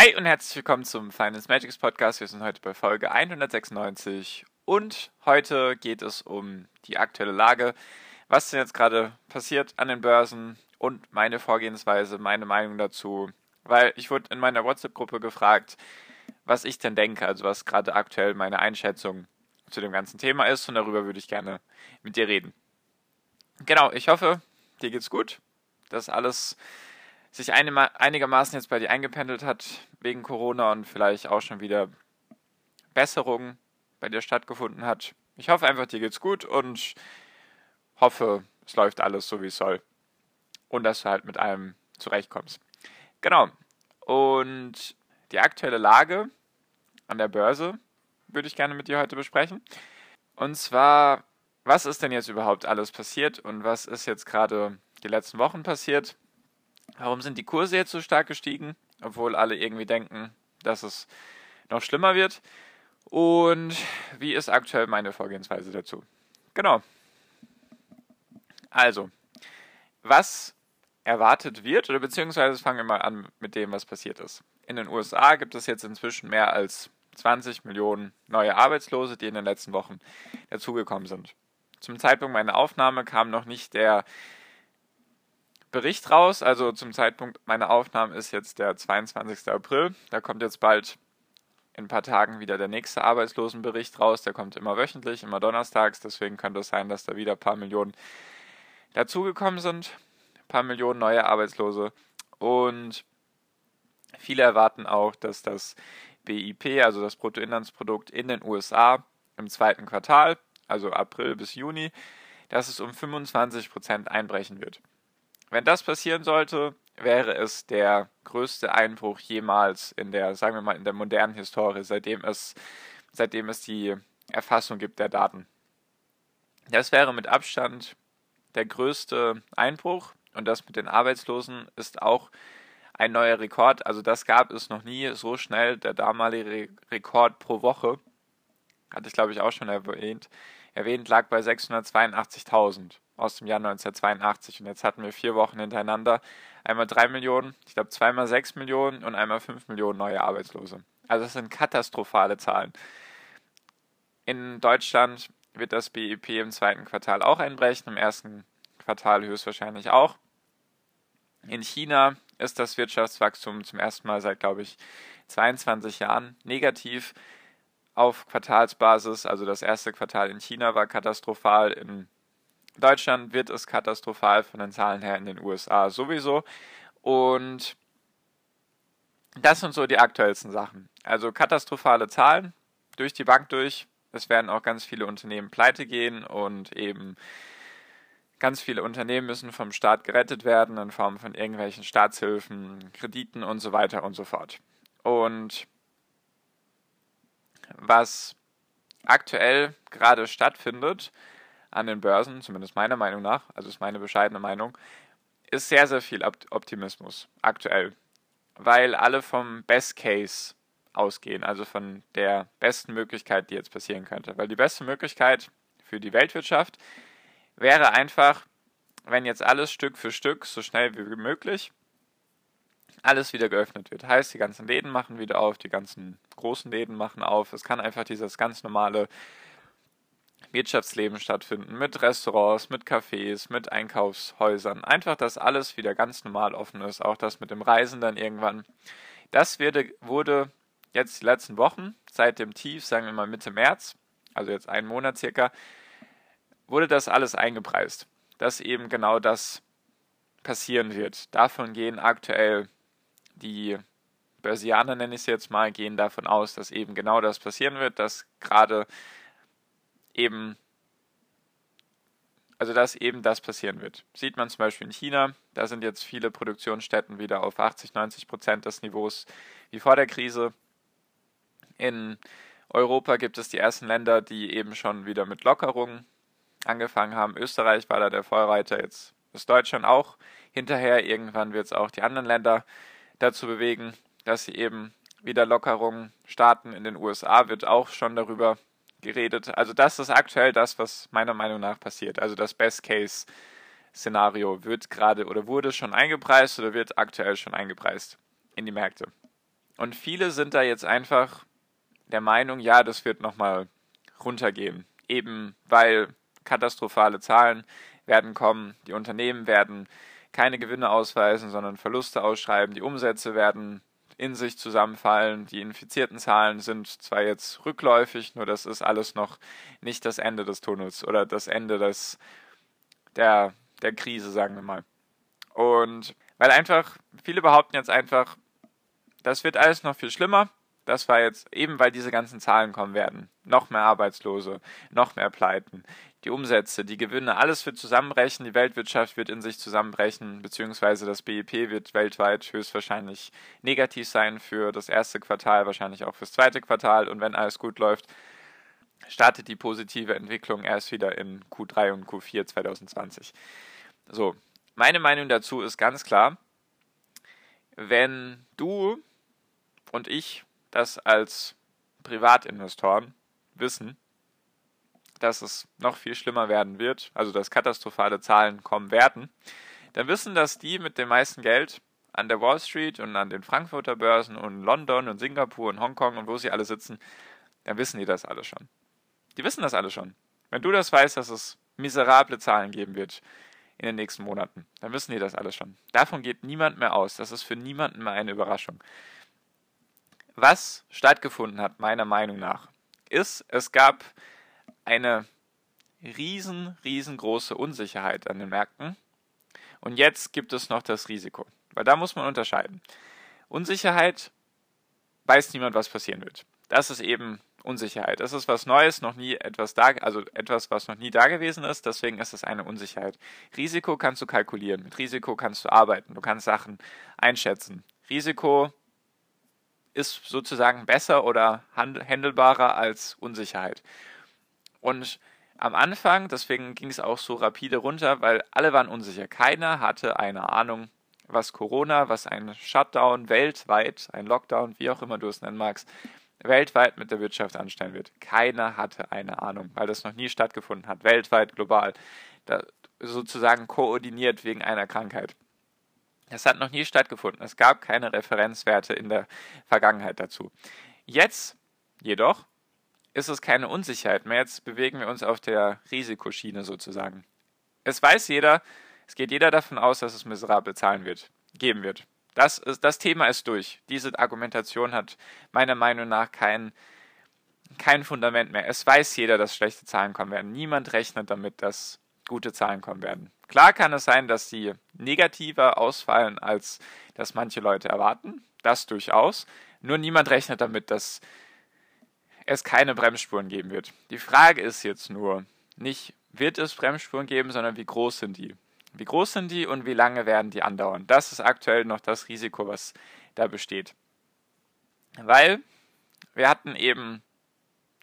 Hi und herzlich willkommen zum Finance Magics Podcast. Wir sind heute bei Folge 196 und heute geht es um die aktuelle Lage, was denn jetzt gerade passiert an den Börsen und meine Vorgehensweise, meine Meinung dazu, weil ich wurde in meiner WhatsApp-Gruppe gefragt, was ich denn denke, also was gerade aktuell meine Einschätzung zu dem ganzen Thema ist und darüber würde ich gerne mit dir reden. Genau, ich hoffe, dir geht's gut, dass alles sich einigermaßen jetzt bei dir eingependelt hat wegen Corona und vielleicht auch schon wieder Besserung bei dir stattgefunden hat. Ich hoffe einfach, dir geht's gut und hoffe, es läuft alles so, wie es soll. Und dass du halt mit allem zurechtkommst. Genau. Und die aktuelle Lage an der Börse würde ich gerne mit dir heute besprechen. Und zwar, was ist denn jetzt überhaupt alles passiert und was ist jetzt gerade die letzten Wochen passiert? Warum sind die Kurse jetzt so stark gestiegen, obwohl alle irgendwie denken, dass es noch schlimmer wird? Und wie ist aktuell meine Vorgehensweise dazu? Genau. Also, was erwartet wird, oder beziehungsweise fangen wir mal an mit dem, was passiert ist. In den USA gibt es jetzt inzwischen mehr als 20 Millionen neue Arbeitslose, die in den letzten Wochen dazugekommen sind. Zum Zeitpunkt meiner Aufnahme kam noch nicht der Bericht raus. Also zum Zeitpunkt meiner Aufnahme ist jetzt der 22. April. Da kommt jetzt bald in ein paar Tagen wieder der nächste Arbeitslosenbericht raus. Der kommt immer wöchentlich, immer donnerstags. Deswegen könnte es sein, dass da wieder ein paar Millionen dazugekommen sind. Ein paar Millionen neue Arbeitslose. Und viele erwarten auch, dass das BIP, also das Bruttoinlandsprodukt in den USA im zweiten Quartal, also April bis Juni, dass es um 25 Prozent einbrechen wird. Wenn das passieren sollte, wäre es der größte Einbruch jemals in der, sagen wir mal, in der modernen Historie, seitdem es, seitdem es die Erfassung gibt der Daten. Das wäre mit Abstand der größte Einbruch und das mit den Arbeitslosen ist auch ein neuer Rekord. Also das gab es noch nie so schnell. Der damalige Rekord pro Woche, hatte ich glaube ich auch schon erwähnt, erwähnt lag bei 682.000 aus dem Jahr 1982. Und jetzt hatten wir vier Wochen hintereinander einmal drei Millionen, ich glaube zweimal sechs Millionen und einmal fünf Millionen neue Arbeitslose. Also das sind katastrophale Zahlen. In Deutschland wird das BIP im zweiten Quartal auch einbrechen, im ersten Quartal höchstwahrscheinlich auch. In China ist das Wirtschaftswachstum zum ersten Mal seit, glaube ich, 22 Jahren negativ auf Quartalsbasis. Also das erste Quartal in China war katastrophal, in Deutschland wird es katastrophal von den Zahlen her in den USA sowieso. Und das sind so die aktuellsten Sachen. Also katastrophale Zahlen durch die Bank durch. Es werden auch ganz viele Unternehmen pleite gehen und eben ganz viele Unternehmen müssen vom Staat gerettet werden in Form von irgendwelchen Staatshilfen, Krediten und so weiter und so fort. Und was aktuell gerade stattfindet, an den Börsen, zumindest meiner Meinung nach, also ist meine bescheidene Meinung, ist sehr, sehr viel Optimismus aktuell, weil alle vom Best Case ausgehen, also von der besten Möglichkeit, die jetzt passieren könnte. Weil die beste Möglichkeit für die Weltwirtschaft wäre einfach, wenn jetzt alles Stück für Stück so schnell wie möglich alles wieder geöffnet wird. Heißt, die ganzen Läden machen wieder auf, die ganzen großen Läden machen auf. Es kann einfach dieses ganz normale Wirtschaftsleben stattfinden, mit Restaurants, mit Cafés, mit Einkaufshäusern. Einfach, dass alles wieder ganz normal offen ist, auch das mit dem Reisen dann irgendwann. Das wurde, wurde jetzt die letzten Wochen, seit dem Tief, sagen wir mal Mitte März, also jetzt einen Monat circa, wurde das alles eingepreist, dass eben genau das passieren wird. Davon gehen aktuell die Börsianer, nenne ich es jetzt mal, gehen davon aus, dass eben genau das passieren wird, dass gerade eben Also dass eben das passieren wird. Sieht man zum Beispiel in China, da sind jetzt viele Produktionsstätten wieder auf 80, 90 Prozent des Niveaus wie vor der Krise. In Europa gibt es die ersten Länder, die eben schon wieder mit Lockerungen angefangen haben. Österreich war da der Vorreiter, jetzt ist Deutschland auch hinterher. Irgendwann wird es auch die anderen Länder dazu bewegen, dass sie eben wieder Lockerungen starten. In den USA wird auch schon darüber geredet. Also das ist aktuell das, was meiner Meinung nach passiert. Also das Best-Case-Szenario wird gerade oder wurde schon eingepreist oder wird aktuell schon eingepreist in die Märkte. Und viele sind da jetzt einfach der Meinung, ja, das wird nochmal runtergehen. Eben weil katastrophale Zahlen werden kommen, die Unternehmen werden keine Gewinne ausweisen, sondern Verluste ausschreiben, die Umsätze werden in sich zusammenfallen. Die infizierten Zahlen sind zwar jetzt rückläufig, nur das ist alles noch nicht das Ende des Tunnels oder das Ende des, der, der Krise, sagen wir mal. Und weil einfach, viele behaupten jetzt einfach, das wird alles noch viel schlimmer. Das war jetzt eben, weil diese ganzen Zahlen kommen werden. Noch mehr Arbeitslose, noch mehr Pleiten, die Umsätze, die Gewinne, alles wird zusammenbrechen, die Weltwirtschaft wird in sich zusammenbrechen, beziehungsweise das BIP wird weltweit höchstwahrscheinlich negativ sein für das erste Quartal, wahrscheinlich auch fürs zweite Quartal und wenn alles gut läuft, startet die positive Entwicklung erst wieder in Q3 und Q4 2020. So, meine Meinung dazu ist ganz klar, wenn du und ich das als Privatinvestoren wissen, dass es noch viel schlimmer werden wird, also dass katastrophale Zahlen kommen werden, dann wissen das die mit dem meisten Geld an der Wall Street und an den Frankfurter Börsen und London und Singapur und Hongkong und wo sie alle sitzen, dann wissen die das alle schon. Die wissen das alle schon. Wenn du das weißt, dass es miserable Zahlen geben wird in den nächsten Monaten, dann wissen die das alle schon. Davon geht niemand mehr aus. Das ist für niemanden mehr eine Überraschung. Was stattgefunden hat, meiner Meinung nach, ist, es gab eine riesen, riesengroße Unsicherheit an den Märkten. Und jetzt gibt es noch das Risiko. Weil da muss man unterscheiden. Unsicherheit weiß niemand, was passieren wird. Das ist eben Unsicherheit. Das ist was Neues, noch nie etwas da, also etwas, was noch nie da gewesen ist. Deswegen ist es eine Unsicherheit. Risiko kannst du kalkulieren. Mit Risiko kannst du arbeiten. Du kannst Sachen einschätzen. Risiko ist sozusagen besser oder handelbarer als Unsicherheit. Und am Anfang, deswegen ging es auch so rapide runter, weil alle waren unsicher. Keiner hatte eine Ahnung, was Corona, was ein Shutdown weltweit, ein Lockdown, wie auch immer du es nennen magst, weltweit mit der Wirtschaft anstellen wird. Keiner hatte eine Ahnung, weil das noch nie stattgefunden hat, weltweit, global, sozusagen koordiniert wegen einer Krankheit. Das hat noch nie stattgefunden. Es gab keine Referenzwerte in der Vergangenheit dazu. Jetzt jedoch ist es keine Unsicherheit mehr. Jetzt bewegen wir uns auf der Risikoschiene sozusagen. Es weiß jeder, es geht jeder davon aus, dass es miserable Zahlen wird, geben wird. Das, ist, das Thema ist durch. Diese Argumentation hat meiner Meinung nach kein, kein Fundament mehr. Es weiß jeder, dass schlechte Zahlen kommen werden. Niemand rechnet damit, dass gute Zahlen kommen werden. Klar kann es sein, dass sie negativer ausfallen, als das manche Leute erwarten. Das durchaus. Nur niemand rechnet damit, dass es keine Bremsspuren geben wird. Die Frage ist jetzt nur, nicht wird es Bremsspuren geben, sondern wie groß sind die? Wie groß sind die und wie lange werden die andauern? Das ist aktuell noch das Risiko, was da besteht. Weil wir hatten eben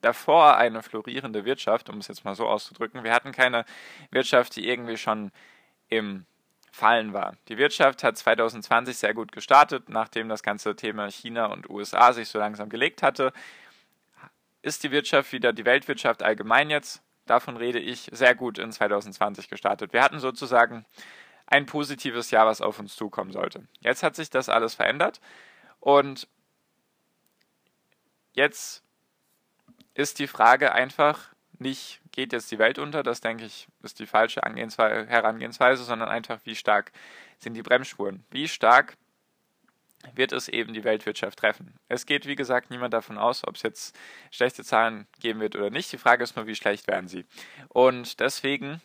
davor eine florierende Wirtschaft, um es jetzt mal so auszudrücken. Wir hatten keine Wirtschaft, die irgendwie schon im Fallen war. Die Wirtschaft hat 2020 sehr gut gestartet, nachdem das ganze Thema China und USA sich so langsam gelegt hatte. Ist die Wirtschaft wieder, die Weltwirtschaft allgemein jetzt, davon rede ich, sehr gut in 2020 gestartet. Wir hatten sozusagen ein positives Jahr, was auf uns zukommen sollte. Jetzt hat sich das alles verändert und jetzt ist die Frage einfach nicht, geht jetzt die Welt unter, das denke ich, ist die falsche Herangehensweise, sondern einfach, wie stark sind die Bremsspuren? Wie stark wird es eben die Weltwirtschaft treffen? Es geht, wie gesagt, niemand davon aus, ob es jetzt schlechte Zahlen geben wird oder nicht. Die Frage ist nur, wie schlecht werden sie? Und deswegen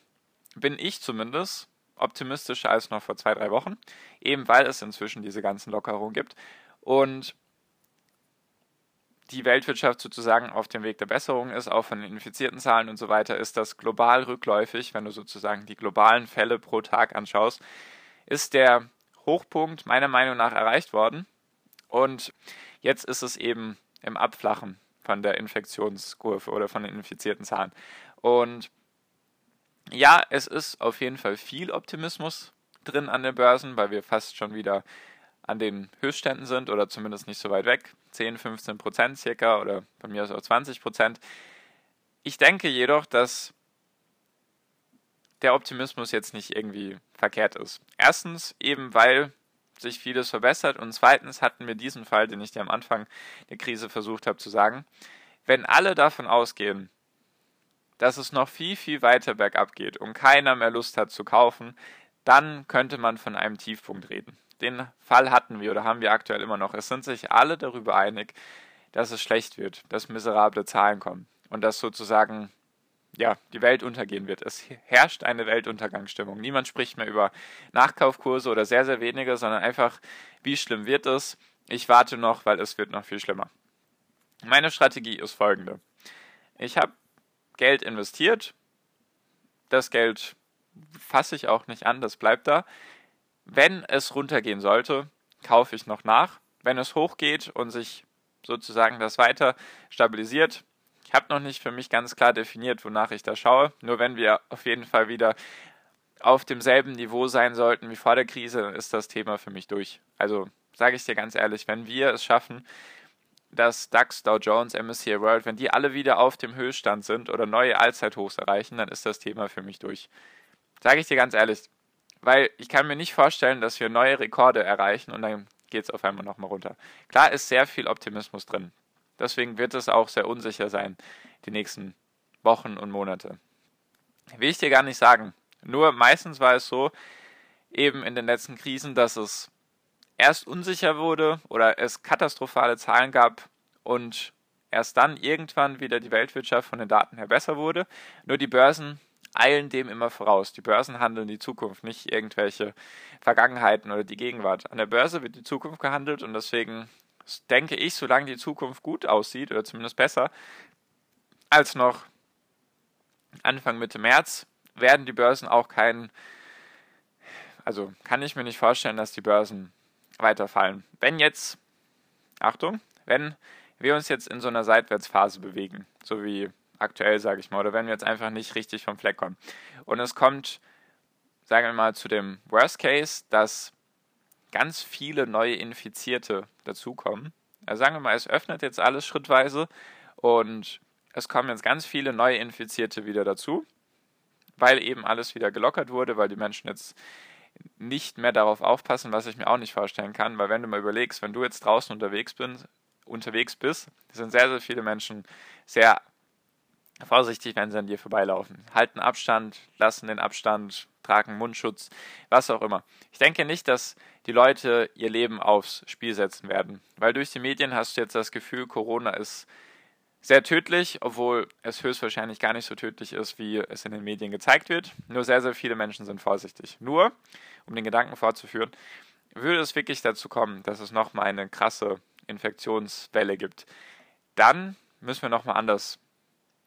bin ich zumindest optimistischer als noch vor zwei, drei Wochen, eben weil es inzwischen diese ganzen Lockerungen gibt. Und die Weltwirtschaft sozusagen auf dem Weg der Besserung ist, auch von den infizierten Zahlen und so weiter, ist das global rückläufig, wenn du sozusagen die globalen Fälle pro Tag anschaust, ist der Hochpunkt meiner Meinung nach erreicht worden. Und jetzt ist es eben im Abflachen von der Infektionskurve oder von den infizierten Zahlen. Und ja, es ist auf jeden Fall viel Optimismus drin an den Börsen, weil wir fast schon wieder an den Höchstständen sind oder zumindest nicht so weit weg. 10, 15 Prozent circa oder bei mir aus auch 20 Prozent. Ich denke jedoch, dass der Optimismus jetzt nicht irgendwie verkehrt ist. Erstens eben, weil sich vieles verbessert und zweitens hatten wir diesen Fall, den ich dir am Anfang der Krise versucht habe zu sagen. Wenn alle davon ausgehen, dass es noch viel, viel weiter bergab geht und keiner mehr Lust hat zu kaufen, dann könnte man von einem Tiefpunkt reden. Den Fall hatten wir oder haben wir aktuell immer noch. Es sind sich alle darüber einig, dass es schlecht wird, dass miserable Zahlen kommen und dass sozusagen ja, die Welt untergehen wird. Es herrscht eine Weltuntergangsstimmung. Niemand spricht mehr über Nachkaufkurse oder sehr, sehr wenige, sondern einfach, wie schlimm wird es? Ich warte noch, weil es wird noch viel schlimmer. Meine Strategie ist folgende. Ich habe Geld investiert. Das Geld fasse ich auch nicht an, das bleibt da. Wenn es runtergehen sollte, kaufe ich noch nach. Wenn es hochgeht und sich sozusagen das weiter stabilisiert, habe noch nicht für mich ganz klar definiert, wonach ich da schaue. Nur wenn wir auf jeden Fall wieder auf demselben Niveau sein sollten wie vor der Krise, dann ist das Thema für mich durch. Also sage ich dir ganz ehrlich, wenn wir es schaffen, dass DAX, Dow Jones, MSCI World, wenn die alle wieder auf dem Höchststand sind oder neue Allzeithochs erreichen, dann ist das Thema für mich durch. Sage ich dir ganz ehrlich, weil ich kann mir nicht vorstellen, dass wir neue Rekorde erreichen und dann geht es auf einmal nochmal runter. Klar ist sehr viel Optimismus drin. Deswegen wird es auch sehr unsicher sein, die nächsten Wochen und Monate. Will ich dir gar nicht sagen. Nur meistens war es so, eben in den letzten Krisen, dass es erst unsicher wurde oder es katastrophale Zahlen gab und erst dann irgendwann wieder die Weltwirtschaft von den Daten her besser wurde. Nur die Börsen eilen dem immer voraus. Die Börsen handeln die Zukunft, nicht irgendwelche Vergangenheiten oder die Gegenwart. An der Börse wird die Zukunft gehandelt und deswegen denke ich, solange die Zukunft gut aussieht oder zumindest besser als noch Anfang Mitte März, werden die Börsen auch keinen, also kann ich mir nicht vorstellen, dass die Börsen weiterfallen. Wenn jetzt, Achtung, wenn wir uns jetzt in so einer Seitwärtsphase bewegen, so wie aktuell, sage ich mal, oder wenn wir jetzt einfach nicht richtig vom Fleck kommen und es kommt, sagen wir mal, zu dem Worst Case, dass ganz viele neue Infizierte dazukommen. Also sagen wir mal, es öffnet jetzt alles schrittweise und es kommen jetzt ganz viele neue Infizierte wieder dazu, weil eben alles wieder gelockert wurde, weil die Menschen jetzt nicht mehr darauf aufpassen, was ich mir auch nicht vorstellen kann, weil wenn du mal überlegst, wenn du jetzt draußen unterwegs bist, unterwegs bist, sind sehr, sehr viele Menschen sehr vorsichtig, wenn sie an dir vorbeilaufen. Halten Abstand, lassen den Abstand, tragen Mundschutz, was auch immer. Ich denke nicht, dass die Leute ihr Leben aufs Spiel setzen werden, weil durch die Medien hast du jetzt das Gefühl, Corona ist sehr tödlich, obwohl es höchstwahrscheinlich gar nicht so tödlich ist, wie es in den Medien gezeigt wird. Nur sehr, sehr viele Menschen sind vorsichtig. Nur, um den Gedanken fortzuführen, würde es wirklich dazu kommen, dass es nochmal eine krasse Infektionswelle gibt, dann müssen wir nochmal anders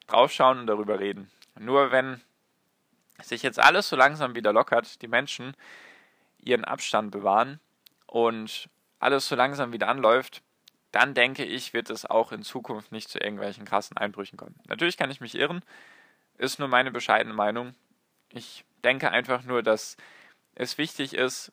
draufschauen und darüber reden. Nur wenn sich jetzt alles so langsam wieder lockert, die Menschen ihren Abstand bewahren und alles so langsam wieder anläuft, dann denke ich, wird es auch in Zukunft nicht zu irgendwelchen krassen Einbrüchen kommen. Natürlich kann ich mich irren, ist nur meine bescheidene Meinung. Ich denke einfach nur, dass es wichtig ist,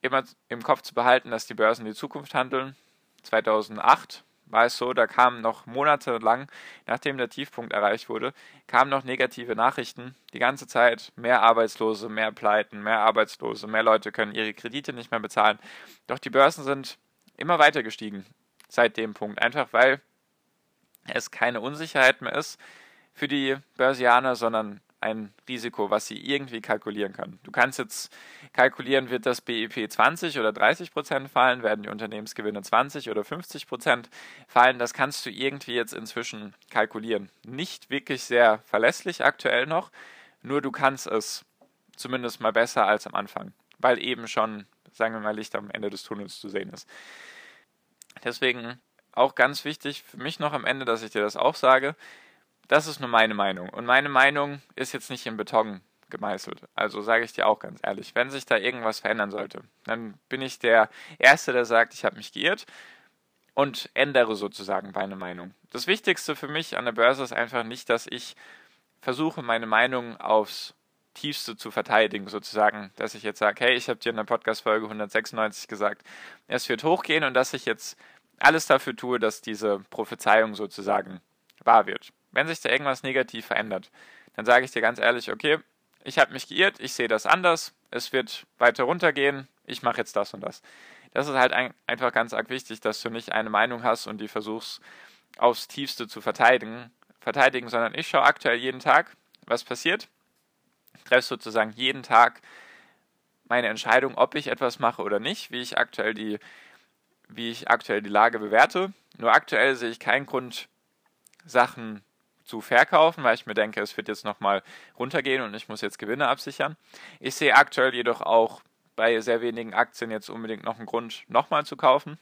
immer im Kopf zu behalten, dass die Börsen die Zukunft handeln. 2008 war es so, da kamen noch monatelang, nachdem der Tiefpunkt erreicht wurde, kamen noch negative Nachrichten. Die ganze Zeit mehr Arbeitslose, mehr Pleiten, mehr Arbeitslose, mehr Leute können ihre Kredite nicht mehr bezahlen. Doch die Börsen sind immer weiter gestiegen seit dem Punkt, einfach weil es keine Unsicherheit mehr ist für die Börsianer, sondern ein Risiko, was sie irgendwie kalkulieren können. Du kannst jetzt kalkulieren, wird das BIP 20 oder 30 Prozent fallen, werden die Unternehmensgewinne 20 oder 50 Prozent fallen. Das kannst du irgendwie jetzt inzwischen kalkulieren. Nicht wirklich sehr verlässlich aktuell noch, nur du kannst es zumindest mal besser als am Anfang, weil eben schon, sagen wir mal, Licht am Ende des Tunnels zu sehen ist. Deswegen auch ganz wichtig für mich noch am Ende, dass ich dir das auch sage, das ist nur meine Meinung. Und meine Meinung ist jetzt nicht in Beton gemeißelt. Also sage ich dir auch ganz ehrlich, wenn sich da irgendwas verändern sollte, dann bin ich der Erste, der sagt, ich habe mich geirrt und ändere sozusagen meine Meinung. Das Wichtigste für mich an der Börse ist einfach nicht, dass ich versuche, meine Meinung aufs Tiefste zu verteidigen, sozusagen, dass ich jetzt sage, hey, ich habe dir in der Podcast-Folge 196 gesagt, es wird hochgehen und dass ich jetzt alles dafür tue, dass diese Prophezeiung sozusagen wahr wird. Wenn sich da irgendwas negativ verändert, dann sage ich dir ganz ehrlich, okay, ich habe mich geirrt, ich sehe das anders, es wird weiter runtergehen, ich mache jetzt das und das. Das ist halt ein, einfach ganz arg wichtig, dass du nicht eine Meinung hast und die versuchst aufs Tiefste zu verteidigen, verteidigen sondern ich schaue aktuell jeden Tag, was passiert, treffe sozusagen jeden Tag meine Entscheidung, ob ich etwas mache oder nicht, wie ich aktuell die, wie ich aktuell die Lage bewerte. Nur aktuell sehe ich keinen Grund, Sachen zu verkaufen, weil ich mir denke, es wird jetzt nochmal runtergehen und ich muss jetzt Gewinne absichern. Ich sehe aktuell jedoch auch bei sehr wenigen Aktien jetzt unbedingt noch einen Grund, nochmal zu kaufen.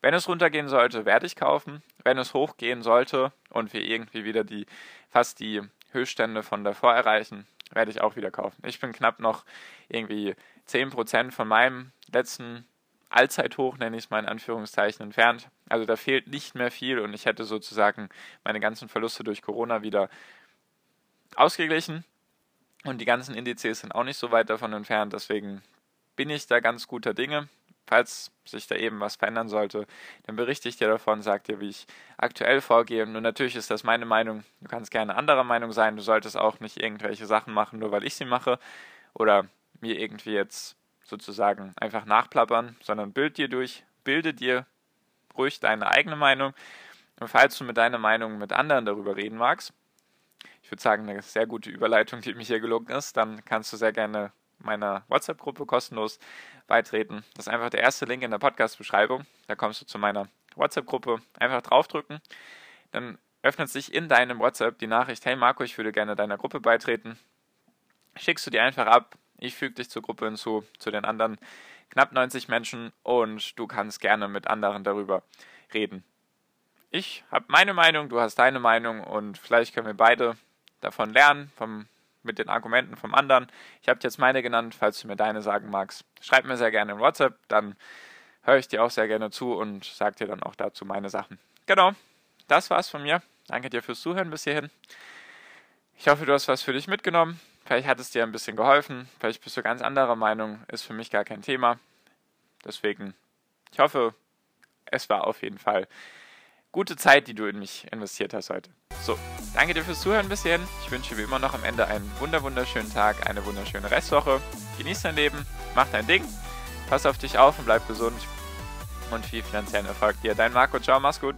Wenn es runtergehen sollte, werde ich kaufen. Wenn es hochgehen sollte und wir irgendwie wieder die fast die Höchststände von davor erreichen, werde ich auch wieder kaufen. Ich bin knapp noch irgendwie 10% von meinem letzten Allzeithoch, nenne ich es mal in Anführungszeichen, entfernt. Also da fehlt nicht mehr viel und ich hätte sozusagen meine ganzen Verluste durch Corona wieder ausgeglichen. Und die ganzen Indizes sind auch nicht so weit davon entfernt, deswegen bin ich da ganz guter Dinge. Falls sich da eben was verändern sollte, dann berichte ich dir davon, sag dir, wie ich aktuell vorgehe. Und natürlich ist das meine Meinung. Du kannst gerne anderer Meinung sein. Du solltest auch nicht irgendwelche Sachen machen, nur weil ich sie mache. Oder mir irgendwie jetzt sozusagen einfach nachplappern, sondern bild dir durch, bilde dir ruhig deine eigene Meinung. Und falls du mit deiner Meinung mit anderen darüber reden magst, ich würde sagen, eine sehr gute Überleitung, die mir hier gelungen ist, dann kannst du sehr gerne meiner WhatsApp-Gruppe kostenlos beitreten. Das ist einfach der erste Link in der Podcast-Beschreibung. Da kommst du zu meiner WhatsApp-Gruppe. Einfach draufdrücken. Dann öffnet sich in deinem WhatsApp die Nachricht, hey Marco, ich würde gerne deiner Gruppe beitreten. Schickst du die einfach ab, ich füge dich zur Gruppe hinzu, zu den anderen knapp 90 Menschen und du kannst gerne mit anderen darüber reden. Ich habe meine Meinung, du hast deine Meinung und vielleicht können wir beide davon lernen, vom, mit den Argumenten vom anderen. Ich habe jetzt meine genannt, falls du mir deine sagen magst. Schreib mir sehr gerne in WhatsApp, dann höre ich dir auch sehr gerne zu und sage dir dann auch dazu meine Sachen. Genau, das war's von mir. Danke dir fürs Zuhören bis hierhin. Ich hoffe, du hast was für dich mitgenommen. Vielleicht hat es dir ein bisschen geholfen, vielleicht bist du ganz anderer Meinung, ist für mich gar kein Thema. Deswegen, ich hoffe, es war auf jeden Fall gute Zeit, die du in mich investiert hast heute. So, danke dir fürs Zuhören bis hierhin. Ich wünsche wie immer noch am Ende einen wunderschönen Tag, eine wunderschöne Restwoche. Genieß dein Leben, mach dein Ding, pass auf dich auf und bleib gesund und viel finanziellen Erfolg dir. Dein Marco, ciao, mach's gut.